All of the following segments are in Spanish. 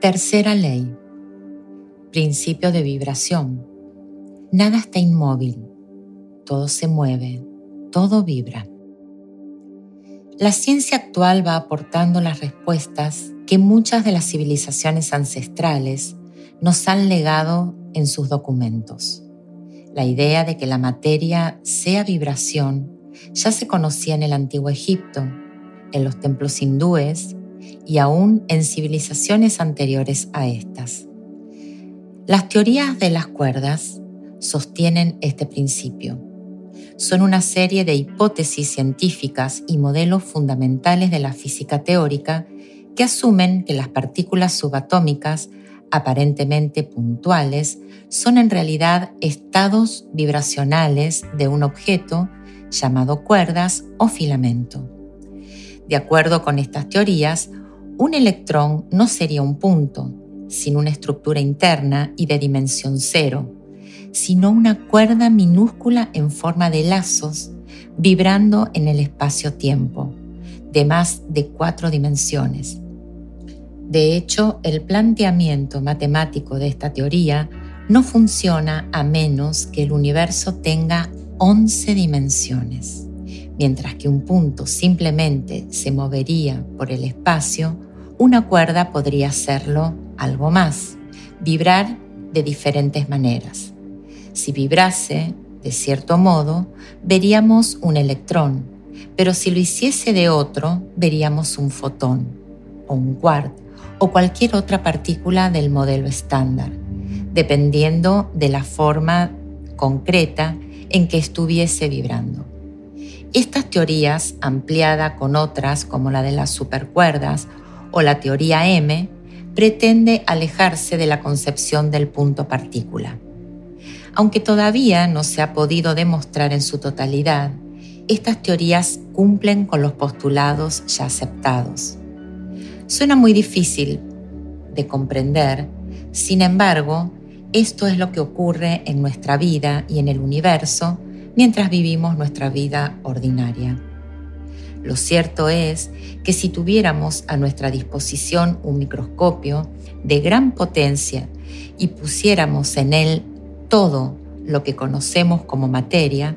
Tercera ley. Principio de vibración. Nada está inmóvil. Todo se mueve. Todo vibra. La ciencia actual va aportando las respuestas que muchas de las civilizaciones ancestrales nos han legado en sus documentos. La idea de que la materia sea vibración ya se conocía en el antiguo Egipto, en los templos hindúes y aún en civilizaciones anteriores a estas. Las teorías de las cuerdas sostienen este principio. Son una serie de hipótesis científicas y modelos fundamentales de la física teórica que asumen que las partículas subatómicas aparentemente puntuales son en realidad estados vibracionales de un objeto llamado cuerdas o filamento. De acuerdo con estas teorías, un electrón no sería un punto, sin una estructura interna y de dimensión cero, sino una cuerda minúscula en forma de lazos vibrando en el espacio-tiempo, de más de cuatro dimensiones. De hecho, el planteamiento matemático de esta teoría no funciona a menos que el universo tenga 11 dimensiones. Mientras que un punto simplemente se movería por el espacio, una cuerda podría hacerlo algo más, vibrar de diferentes maneras. Si vibrase, de cierto modo, veríamos un electrón, pero si lo hiciese de otro, veríamos un fotón o un quark o cualquier otra partícula del modelo estándar, dependiendo de la forma concreta en que estuviese vibrando. Estas teorías, ampliada con otras como la de las supercuerdas o la teoría M, pretende alejarse de la concepción del punto partícula. Aunque todavía no se ha podido demostrar en su totalidad, estas teorías cumplen con los postulados ya aceptados. Suena muy difícil de comprender, sin embargo, esto es lo que ocurre en nuestra vida y en el universo mientras vivimos nuestra vida ordinaria. Lo cierto es que si tuviéramos a nuestra disposición un microscopio de gran potencia y pusiéramos en él todo lo que conocemos como materia,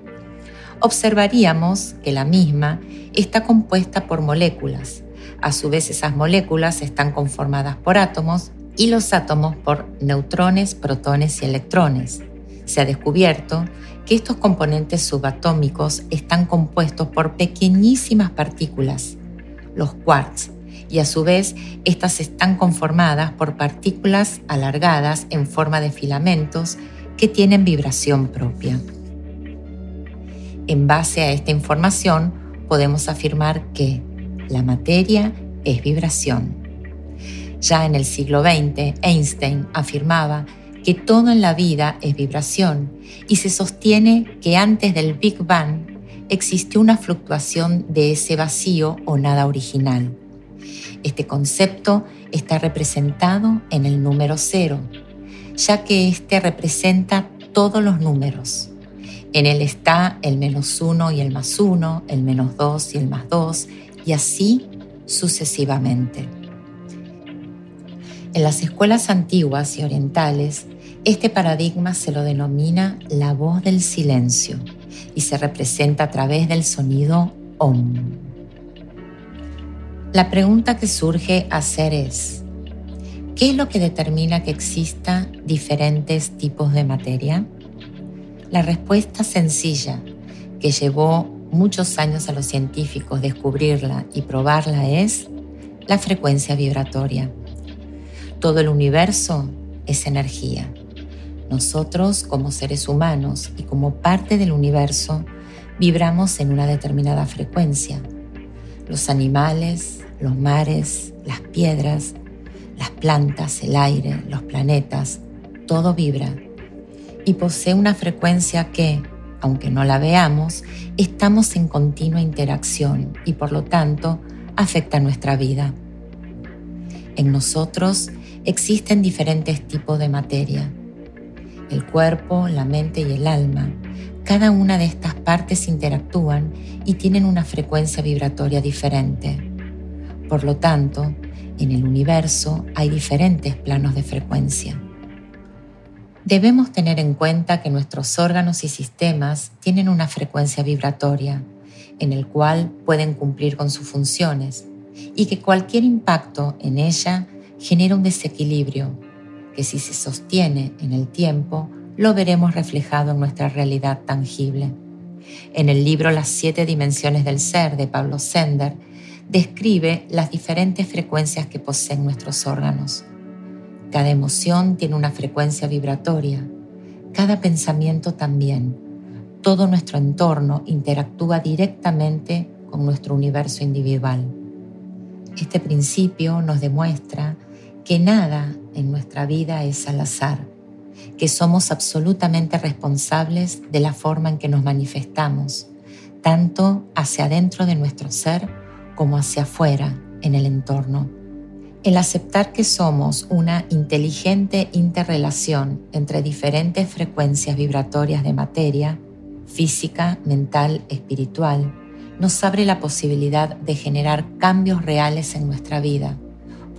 observaríamos que la misma está compuesta por moléculas. A su vez esas moléculas están conformadas por átomos y los átomos por neutrones, protones y electrones. Se ha descubierto que estos componentes subatómicos están compuestos por pequeñísimas partículas, los quarks, y a su vez estas están conformadas por partículas alargadas en forma de filamentos que tienen vibración propia. En base a esta información podemos afirmar que la materia es vibración. Ya en el siglo XX, Einstein afirmaba que todo en la vida es vibración y se sostiene que antes del Big Bang existió una fluctuación de ese vacío o nada original. Este concepto está representado en el número cero, ya que éste representa todos los números. En él está el menos uno y el más uno, el menos dos y el más dos, y así sucesivamente. En las escuelas antiguas y orientales, este paradigma se lo denomina la voz del silencio y se representa a través del sonido OM. La pregunta que surge hacer es, ¿qué es lo que determina que exista diferentes tipos de materia? La respuesta sencilla, que llevó muchos años a los científicos descubrirla y probarla, es la frecuencia vibratoria. Todo el universo es energía. Nosotros, como seres humanos y como parte del universo, vibramos en una determinada frecuencia. Los animales, los mares, las piedras, las plantas, el aire, los planetas, todo vibra y posee una frecuencia que, aunque no la veamos, estamos en continua interacción y por lo tanto afecta nuestra vida. En nosotros existen diferentes tipos de materia. El cuerpo, la mente y el alma. Cada una de estas partes interactúan y tienen una frecuencia vibratoria diferente. Por lo tanto, en el universo hay diferentes planos de frecuencia. Debemos tener en cuenta que nuestros órganos y sistemas tienen una frecuencia vibratoria, en el cual pueden cumplir con sus funciones, y que cualquier impacto en ella genera un desequilibrio, que si se sostiene en el tiempo, lo veremos reflejado en nuestra realidad tangible. En el libro Las siete dimensiones del ser de Pablo Sender, describe las diferentes frecuencias que poseen nuestros órganos. Cada emoción tiene una frecuencia vibratoria, cada pensamiento también. Todo nuestro entorno interactúa directamente con nuestro universo individual. Este principio nos demuestra que nada en nuestra vida es al azar, que somos absolutamente responsables de la forma en que nos manifestamos, tanto hacia adentro de nuestro ser como hacia afuera en el entorno. El aceptar que somos una inteligente interrelación entre diferentes frecuencias vibratorias de materia, física, mental, espiritual, nos abre la posibilidad de generar cambios reales en nuestra vida,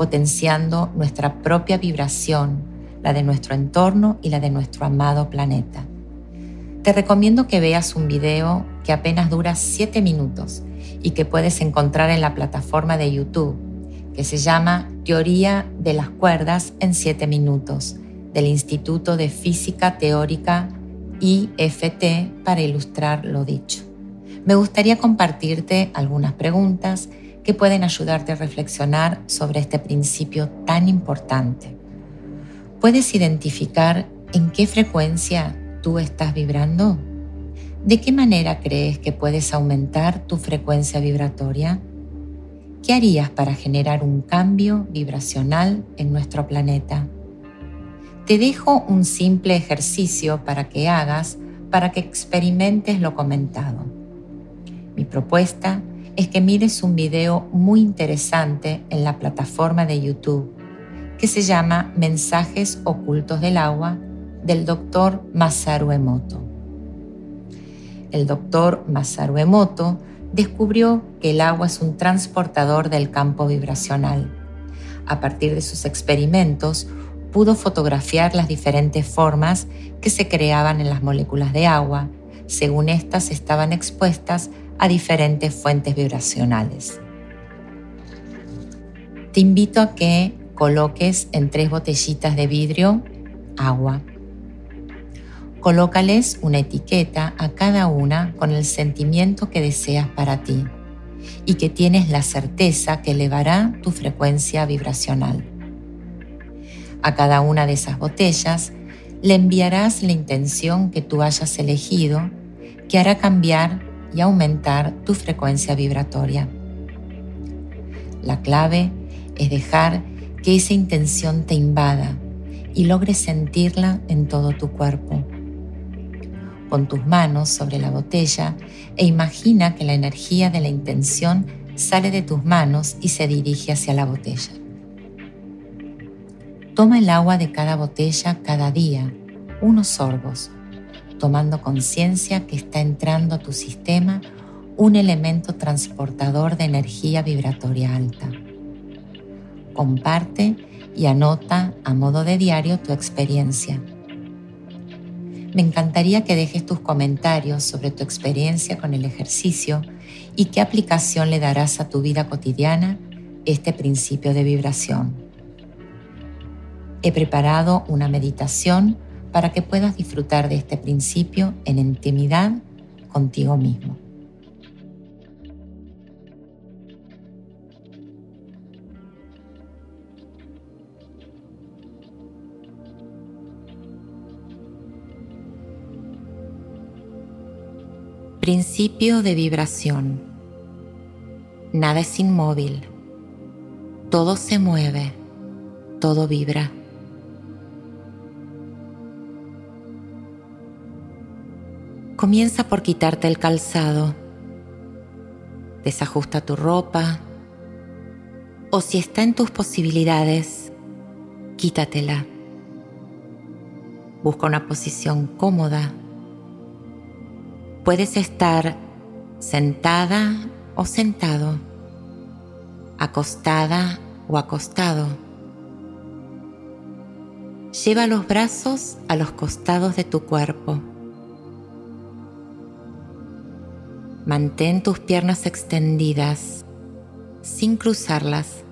potenciando nuestra propia vibración, la de nuestro entorno y la de nuestro amado planeta. Te recomiendo que veas un video que apenas dura 7 minutos y que puedes encontrar en la plataforma de YouTube, que se llama Teoría de las Cuerdas en 7 Minutos, del Instituto de Física Teórica IFT para ilustrar lo dicho. Me gustaría compartirte algunas preguntas que pueden ayudarte a reflexionar sobre este principio tan importante. ¿Puedes identificar en qué frecuencia tú estás vibrando? ¿De qué manera crees que puedes aumentar tu frecuencia vibratoria? ¿Qué harías para generar un cambio vibracional en nuestro planeta? Te dejo un simple ejercicio para que hagas, para que experimentes lo comentado. Mi propuesta es que mires un video muy interesante en la plataforma de YouTube que se llama Mensajes ocultos del agua del doctor Masaru Emoto el doctor Masaru Emoto descubrió que el agua es un transportador del campo vibracional. A partir de sus experimentos, pudo fotografiar las diferentes formas que se creaban en las moléculas de agua, según éstas estaban expuestas a diferentes fuentes vibracionales. Te invito a que coloques en tres botellitas de vidrio agua Colócales una etiqueta a cada una con el sentimiento que deseas para ti y que tienes la certeza que elevará tu frecuencia vibracional. A cada una de esas botellas le enviarás la intención que tú hayas elegido que hará cambiar y aumentar tu frecuencia vibratoria. La clave es dejar que esa intención te invada y logres sentirla en todo tu cuerpo con tus manos sobre la botella e imagina que la energía de la intención sale de tus manos y se dirige hacia la botella. Toma el agua de cada botella cada día, unos sorbos, tomando conciencia que está entrando a tu sistema un elemento transportador de energía vibratoria alta. Comparte y anota a modo de diario tu experiencia me encantaría que dejes tus comentarios sobre tu experiencia con el ejercicio y qué aplicación le darás a tu vida cotidiana este principio de vibración. He preparado una meditación para que puedas disfrutar de este principio en intimidad contigo mismo. Principio de vibración. Nada es inmóvil. Todo se mueve. Todo vibra. Comienza por quitarte el calzado. Desajusta tu ropa. O si está en tus posibilidades, quítatela. Busca una posición cómoda Puedes estar sentada o sentado, acostada o acostado. Lleva los brazos a los costados de tu cuerpo. Mantén tus piernas extendidas sin cruzarlas.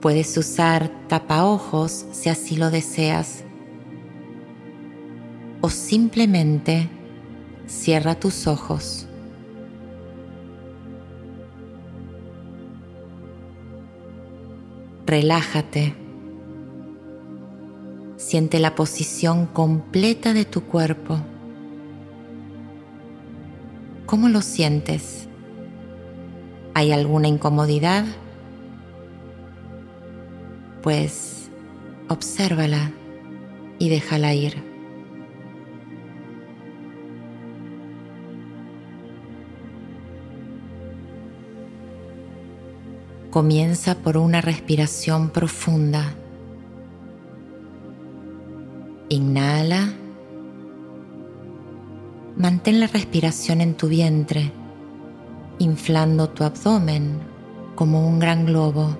Puedes usar tapaojos si así lo deseas. O simplemente cierra tus ojos. Relájate. Siente la posición completa de tu cuerpo. ¿Cómo lo sientes? ¿Hay alguna incomodidad? Pues obsérvala y déjala ir. Comienza por una respiración profunda. Inhala. Mantén la respiración en tu vientre, inflando tu abdomen como un gran globo.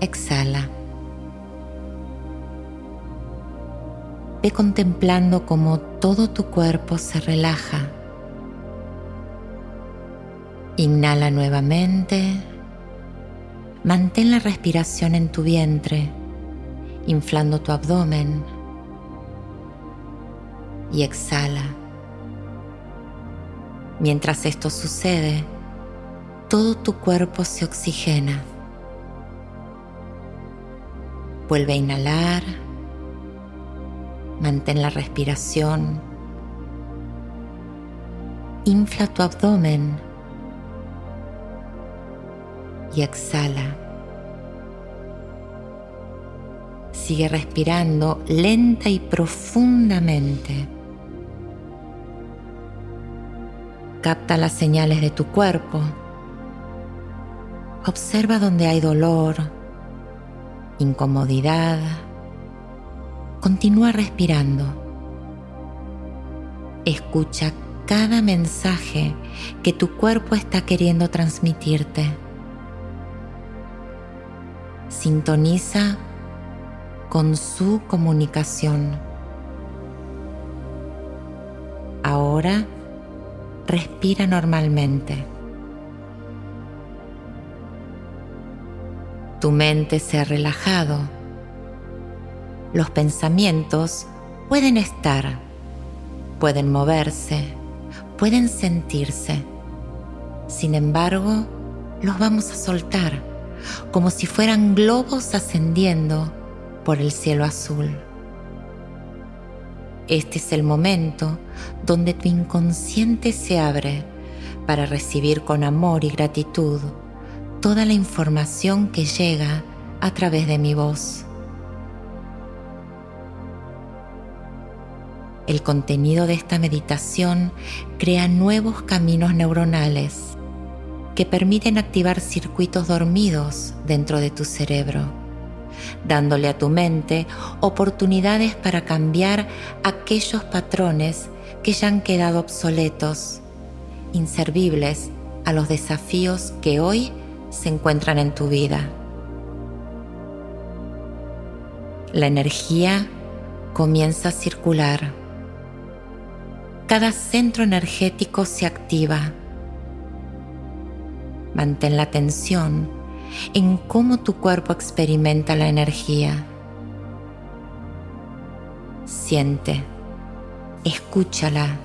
Exhala. Ve contemplando cómo todo tu cuerpo se relaja Inhala nuevamente. Mantén la respiración en tu vientre, inflando tu abdomen. Y exhala. Mientras esto sucede, todo tu cuerpo se oxigena. Vuelve a inhalar. Mantén la respiración. Infla tu abdomen y exhala. Sigue respirando lenta y profundamente. Capta las señales de tu cuerpo. Observa donde hay dolor, incomodidad. Continúa respirando. Escucha cada mensaje que tu cuerpo está queriendo transmitirte. Sintoniza con su comunicación. Ahora respira normalmente. Tu mente se ha relajado. Los pensamientos pueden estar, pueden moverse, pueden sentirse. Sin embargo, los vamos a soltar como si fueran globos ascendiendo por el cielo azul. Este es el momento donde tu inconsciente se abre para recibir con amor y gratitud toda la información que llega a través de mi voz. El contenido de esta meditación crea nuevos caminos neuronales que permiten activar circuitos dormidos dentro de tu cerebro, dándole a tu mente oportunidades para cambiar aquellos patrones que ya han quedado obsoletos, inservibles a los desafíos que hoy se encuentran en tu vida. La energía comienza a circular. Cada centro energético se activa Mantén la atención en cómo tu cuerpo experimenta la energía. Siente, escúchala,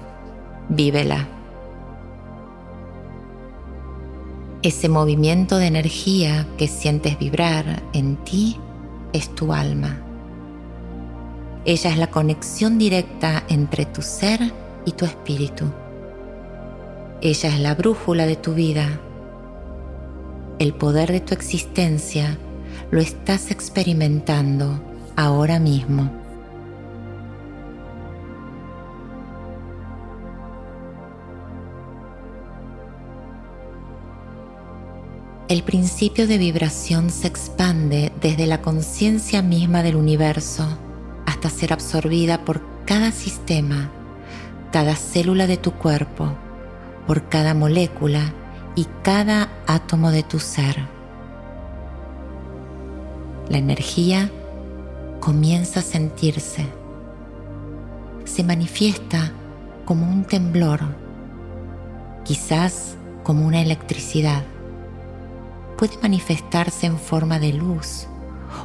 vívela. Ese movimiento de energía que sientes vibrar en ti es tu alma. Ella es la conexión directa entre tu ser y tu espíritu. Ella es la brújula de tu vida el poder de tu existencia lo estás experimentando ahora mismo. El principio de vibración se expande desde la conciencia misma del universo hasta ser absorbida por cada sistema, cada célula de tu cuerpo por cada molécula y cada átomo de tu ser. La energía comienza a sentirse. Se manifiesta como un temblor, quizás como una electricidad. Puede manifestarse en forma de luz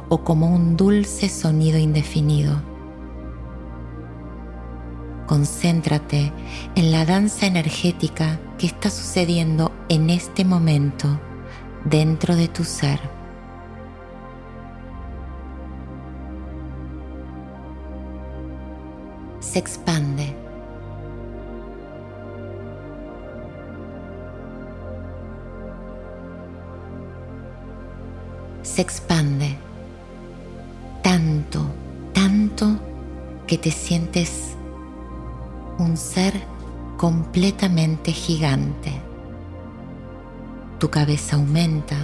o como un dulce sonido indefinido. Concéntrate en la danza energética que está sucediendo en este momento dentro de tu ser. Se expande. Se expande tanto, tanto que te sientes un ser completamente gigante. Tu cabeza aumenta,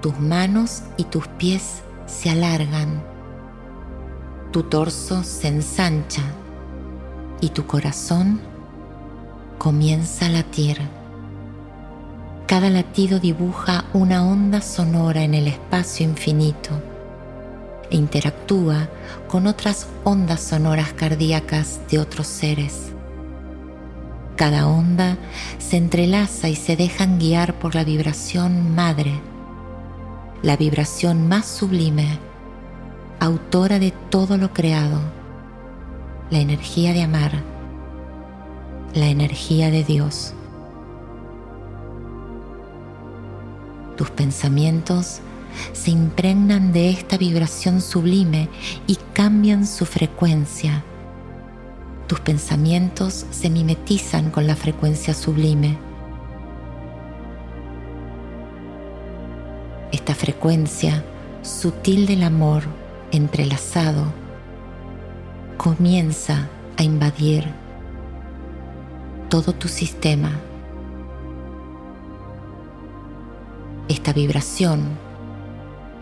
tus manos y tus pies se alargan, tu torso se ensancha y tu corazón comienza a latir. Cada latido dibuja una onda sonora en el espacio infinito e interactúa con otras ondas sonoras cardíacas de otros seres. Cada onda se entrelaza y se dejan guiar por la vibración madre, la vibración más sublime, autora de todo lo creado, la energía de amar, la energía de Dios. Tus pensamientos se impregnan de esta vibración sublime y cambian su frecuencia. Tus pensamientos se mimetizan con la frecuencia sublime. Esta frecuencia sutil del amor entrelazado comienza a invadir todo tu sistema. Esta vibración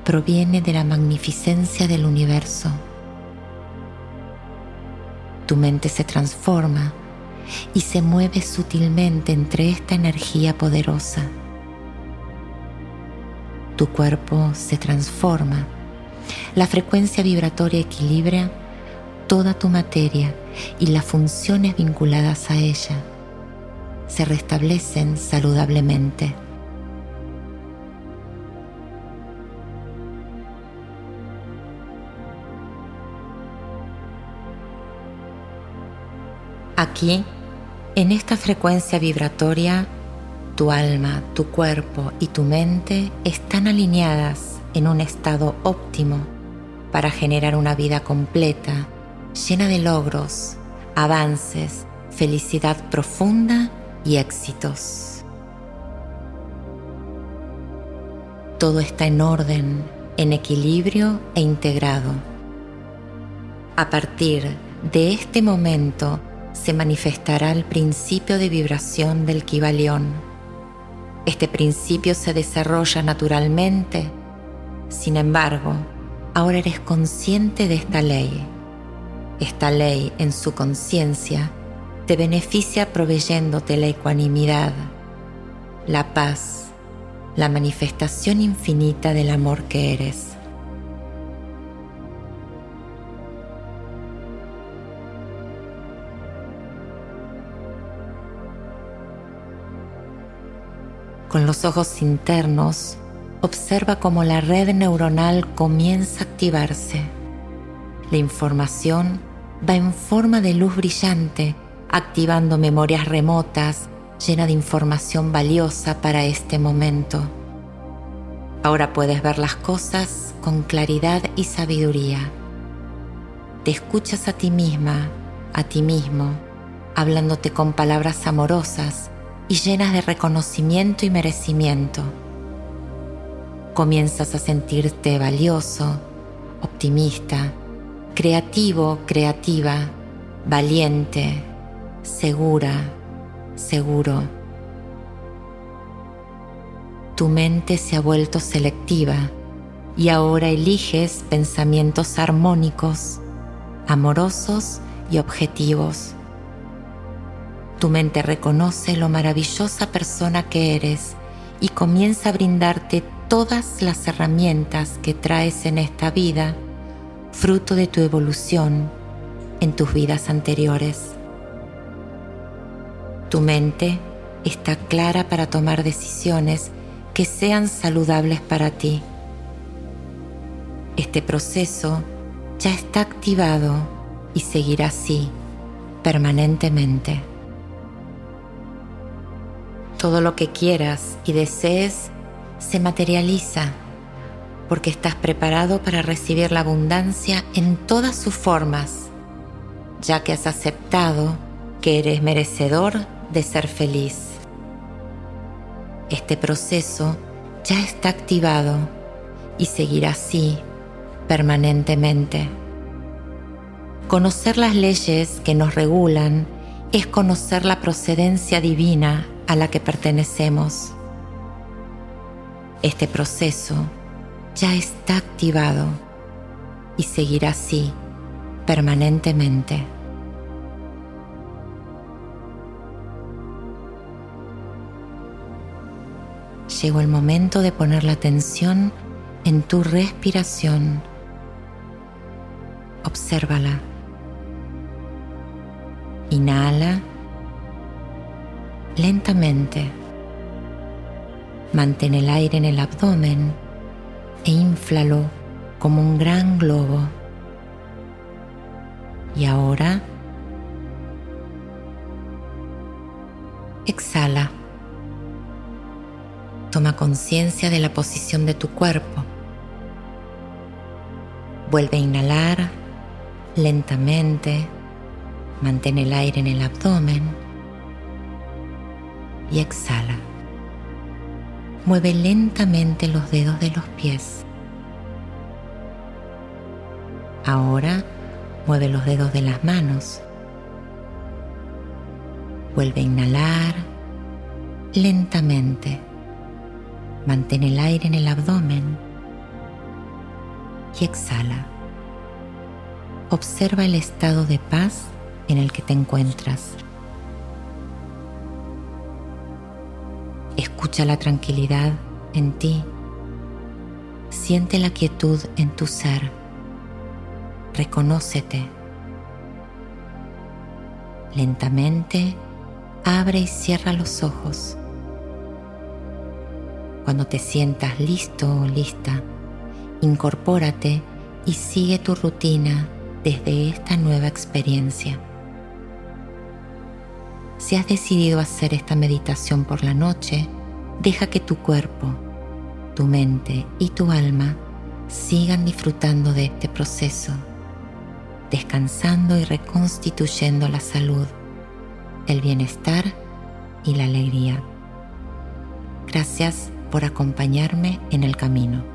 proviene de la magnificencia del universo. Tu mente se transforma y se mueve sutilmente entre esta energía poderosa. Tu cuerpo se transforma. La frecuencia vibratoria equilibra toda tu materia y las funciones vinculadas a ella se restablecen saludablemente. Aquí, en esta frecuencia vibratoria, tu alma, tu cuerpo y tu mente están alineadas en un estado óptimo para generar una vida completa, llena de logros, avances, felicidad profunda y éxitos. Todo está en orden, en equilibrio e integrado. A partir de este momento, se manifestará el principio de vibración del Kibalión. Este principio se desarrolla naturalmente, sin embargo, ahora eres consciente de esta ley. Esta ley en su conciencia te beneficia proveyéndote la ecuanimidad, la paz, la manifestación infinita del amor que eres. Con los ojos internos, observa cómo la red neuronal comienza a activarse. La información va en forma de luz brillante, activando memorias remotas llena de información valiosa para este momento. Ahora puedes ver las cosas con claridad y sabiduría. Te escuchas a ti misma, a ti mismo, hablándote con palabras amorosas y llenas de reconocimiento y merecimiento. Comienzas a sentirte valioso, optimista, creativo, creativa, valiente, segura, seguro. Tu mente se ha vuelto selectiva y ahora eliges pensamientos armónicos, amorosos y objetivos tu mente reconoce lo maravillosa persona que eres y comienza a brindarte todas las herramientas que traes en esta vida, fruto de tu evolución en tus vidas anteriores. Tu mente está clara para tomar decisiones que sean saludables para ti. Este proceso ya está activado y seguirá así permanentemente. Todo lo que quieras y desees se materializa porque estás preparado para recibir la abundancia en todas sus formas, ya que has aceptado que eres merecedor de ser feliz. Este proceso ya está activado y seguirá así permanentemente. Conocer las leyes que nos regulan es conocer la procedencia divina a la que pertenecemos. Este proceso ya está activado y seguirá así permanentemente. Llegó el momento de poner la atención en tu respiración. Obsérvala. Inhala lentamente. Mantén el aire en el abdomen e inflalo como un gran globo. Y ahora exhala. Toma conciencia de la posición de tu cuerpo. Vuelve a inhalar lentamente. Mantén el aire en el abdomen y exhala. Mueve lentamente los dedos de los pies. Ahora mueve los dedos de las manos. Vuelve a inhalar lentamente. Mantén el aire en el abdomen y exhala. Observa el estado de paz en el que te encuentras. Escucha la tranquilidad en ti. Siente la quietud en tu ser. Reconócete. Lentamente abre y cierra los ojos. Cuando te sientas listo o lista, incorpórate y sigue tu rutina desde esta nueva experiencia. Si has decidido hacer esta meditación por la noche, deja que tu cuerpo, tu mente y tu alma sigan disfrutando de este proceso, descansando y reconstituyendo la salud, el bienestar y la alegría. Gracias por acompañarme en el camino.